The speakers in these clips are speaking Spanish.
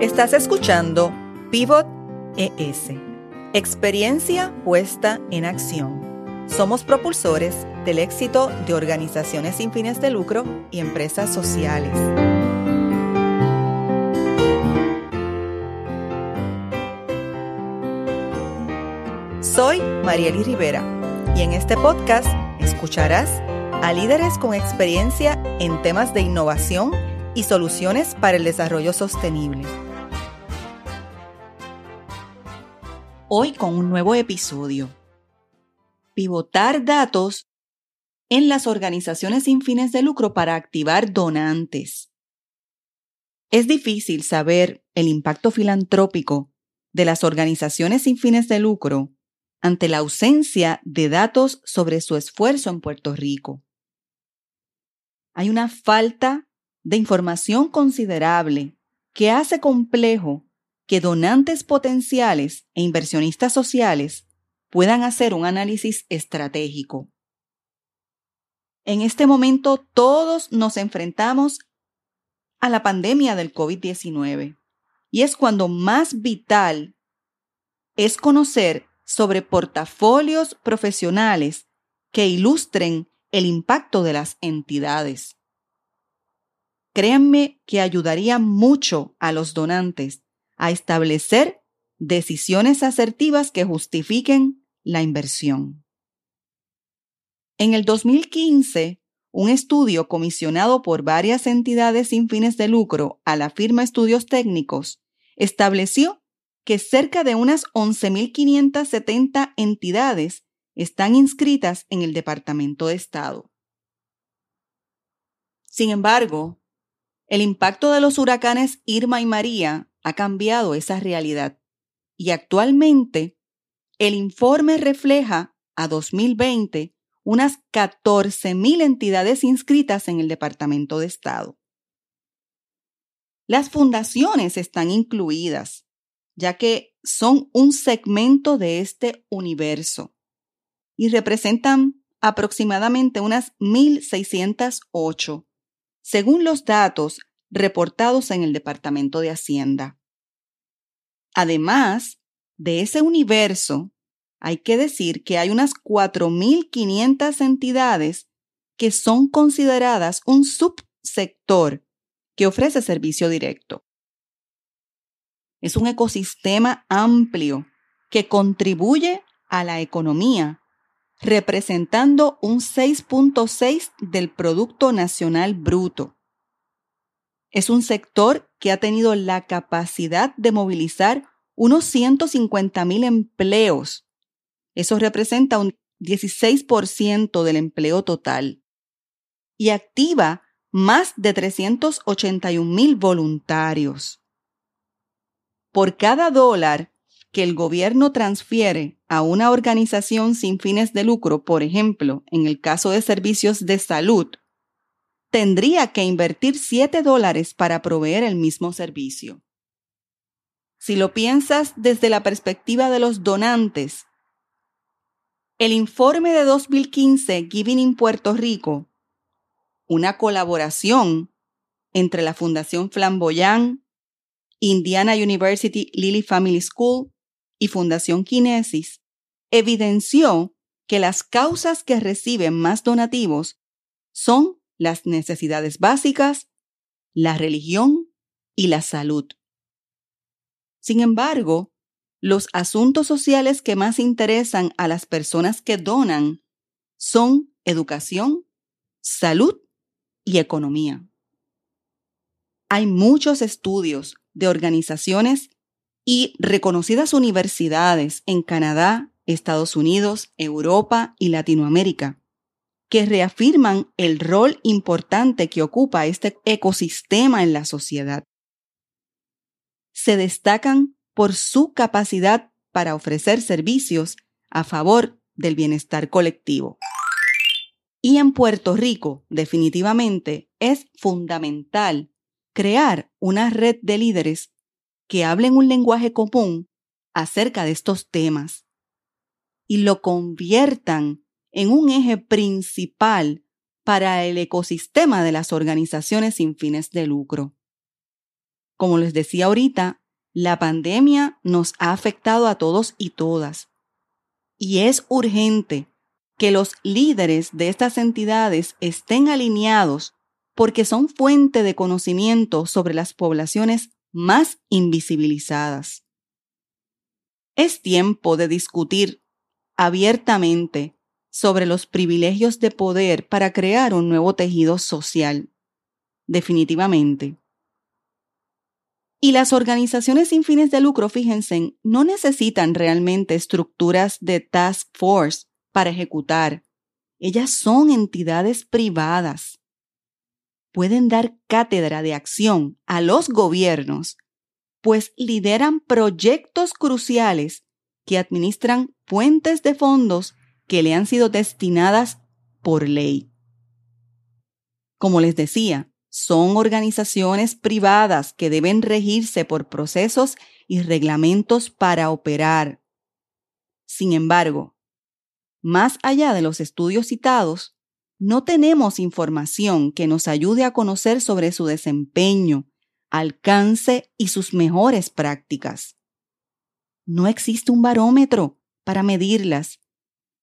Estás escuchando Pivot ES, experiencia puesta en acción. Somos propulsores del éxito de organizaciones sin fines de lucro y empresas sociales. Soy Marieli Rivera y en este podcast escucharás a líderes con experiencia en temas de innovación y soluciones para el desarrollo sostenible. Hoy con un nuevo episodio. Pivotar datos en las organizaciones sin fines de lucro para activar donantes. Es difícil saber el impacto filantrópico de las organizaciones sin fines de lucro ante la ausencia de datos sobre su esfuerzo en Puerto Rico. Hay una falta de información considerable que hace complejo que donantes potenciales e inversionistas sociales puedan hacer un análisis estratégico. En este momento todos nos enfrentamos a la pandemia del COVID-19 y es cuando más vital es conocer sobre portafolios profesionales que ilustren el impacto de las entidades. Créanme que ayudaría mucho a los donantes a establecer decisiones asertivas que justifiquen la inversión. En el 2015, un estudio comisionado por varias entidades sin fines de lucro a la firma Estudios Técnicos estableció que cerca de unas 11.570 entidades están inscritas en el Departamento de Estado. Sin embargo, el impacto de los huracanes Irma y María ha cambiado esa realidad y actualmente el informe refleja a 2020 unas 14.000 entidades inscritas en el Departamento de Estado. Las fundaciones están incluidas, ya que son un segmento de este universo y representan aproximadamente unas 1.608, según los datos reportados en el Departamento de Hacienda. Además de ese universo, hay que decir que hay unas 4.500 entidades que son consideradas un subsector que ofrece servicio directo. Es un ecosistema amplio que contribuye a la economía, representando un 6.6 del Producto Nacional Bruto. Es un sector que ha tenido la capacidad de movilizar unos 150 mil empleos. Eso representa un 16% del empleo total. Y activa más de 381 mil voluntarios por cada dólar que el gobierno transfiere a una organización sin fines de lucro, por ejemplo, en el caso de servicios de salud, tendría que invertir 7 dólares para proveer el mismo servicio. Si lo piensas desde la perspectiva de los donantes, el informe de 2015 Giving in Puerto Rico, una colaboración entre la Fundación Flamboyán, Indiana University Lilly Family School y Fundación Kinesis, evidenció que las causas que reciben más donativos son las necesidades básicas, la religión y la salud. Sin embargo, los asuntos sociales que más interesan a las personas que donan son educación, salud y economía. Hay muchos estudios de organizaciones y reconocidas universidades en Canadá, Estados Unidos, Europa y Latinoamérica, que reafirman el rol importante que ocupa este ecosistema en la sociedad. Se destacan por su capacidad para ofrecer servicios a favor del bienestar colectivo. Y en Puerto Rico, definitivamente, es fundamental crear una red de líderes que hablen un lenguaje común acerca de estos temas y lo conviertan en un eje principal para el ecosistema de las organizaciones sin fines de lucro. como les decía ahorita, la pandemia nos ha afectado a todos y todas. Y es urgente que los líderes de estas entidades estén alineados porque son fuente de conocimiento sobre las poblaciones más invisibilizadas. Es tiempo de discutir abiertamente sobre los privilegios de poder para crear un nuevo tejido social. Definitivamente. Y las organizaciones sin fines de lucro, fíjense, no necesitan realmente estructuras de task force para ejecutar. Ellas son entidades privadas. Pueden dar cátedra de acción a los gobiernos, pues lideran proyectos cruciales que administran fuentes de fondos que le han sido destinadas por ley. Como les decía, son organizaciones privadas que deben regirse por procesos y reglamentos para operar. Sin embargo, más allá de los estudios citados, no tenemos información que nos ayude a conocer sobre su desempeño, alcance y sus mejores prácticas. No existe un barómetro para medirlas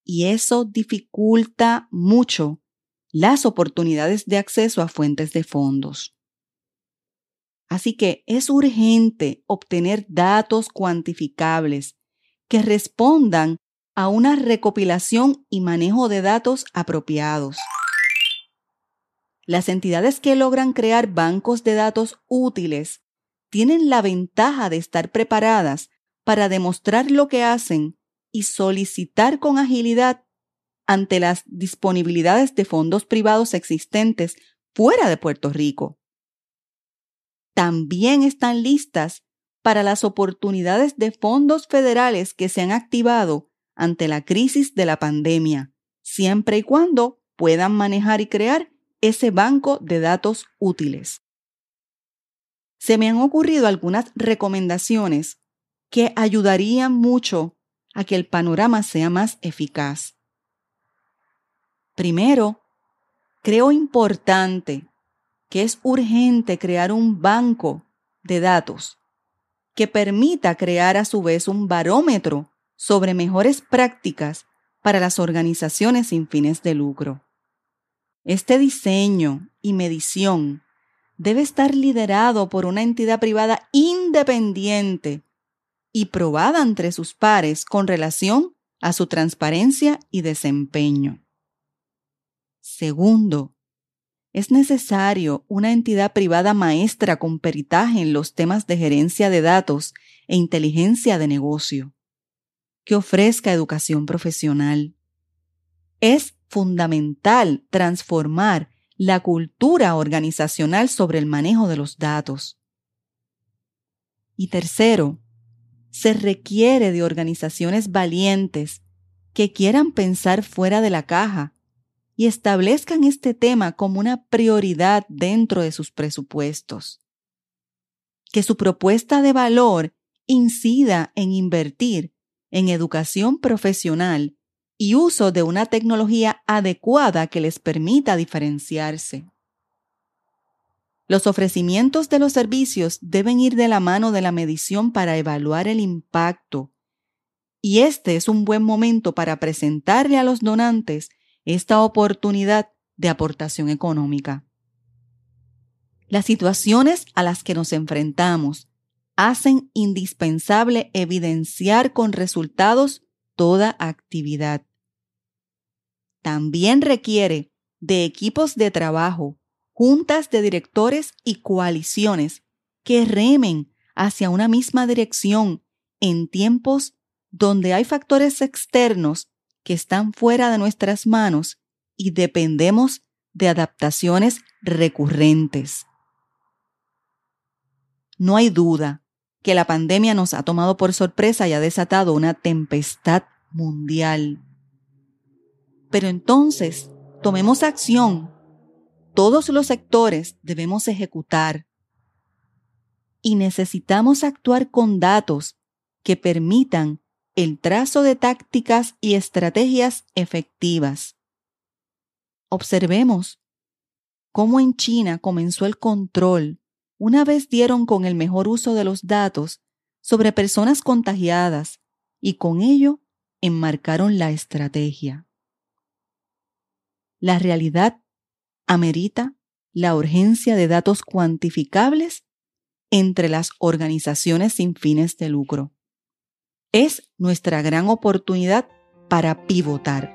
y eso dificulta mucho las oportunidades de acceso a fuentes de fondos. Así que es urgente obtener datos cuantificables que respondan a una recopilación y manejo de datos apropiados. Las entidades que logran crear bancos de datos útiles tienen la ventaja de estar preparadas para demostrar lo que hacen y solicitar con agilidad ante las disponibilidades de fondos privados existentes fuera de Puerto Rico. También están listas para las oportunidades de fondos federales que se han activado ante la crisis de la pandemia, siempre y cuando puedan manejar y crear ese banco de datos útiles. Se me han ocurrido algunas recomendaciones que ayudarían mucho a que el panorama sea más eficaz. Primero, creo importante que es urgente crear un banco de datos que permita crear a su vez un barómetro sobre mejores prácticas para las organizaciones sin fines de lucro. Este diseño y medición debe estar liderado por una entidad privada independiente y probada entre sus pares con relación a su transparencia y desempeño. Segundo, es necesario una entidad privada maestra con peritaje en los temas de gerencia de datos e inteligencia de negocio, que ofrezca educación profesional. Es fundamental transformar la cultura organizacional sobre el manejo de los datos. Y tercero, se requiere de organizaciones valientes que quieran pensar fuera de la caja y establezcan este tema como una prioridad dentro de sus presupuestos. Que su propuesta de valor incida en invertir en educación profesional y uso de una tecnología adecuada que les permita diferenciarse. Los ofrecimientos de los servicios deben ir de la mano de la medición para evaluar el impacto. Y este es un buen momento para presentarle a los donantes esta oportunidad de aportación económica. Las situaciones a las que nos enfrentamos hacen indispensable evidenciar con resultados toda actividad. También requiere de equipos de trabajo, juntas de directores y coaliciones que remen hacia una misma dirección en tiempos donde hay factores externos que están fuera de nuestras manos y dependemos de adaptaciones recurrentes. No hay duda que la pandemia nos ha tomado por sorpresa y ha desatado una tempestad mundial. Pero entonces, tomemos acción. Todos los sectores debemos ejecutar. Y necesitamos actuar con datos que permitan el trazo de tácticas y estrategias efectivas. Observemos cómo en China comenzó el control una vez dieron con el mejor uso de los datos sobre personas contagiadas y con ello enmarcaron la estrategia. La realidad amerita la urgencia de datos cuantificables entre las organizaciones sin fines de lucro. Es nuestra gran oportunidad para pivotar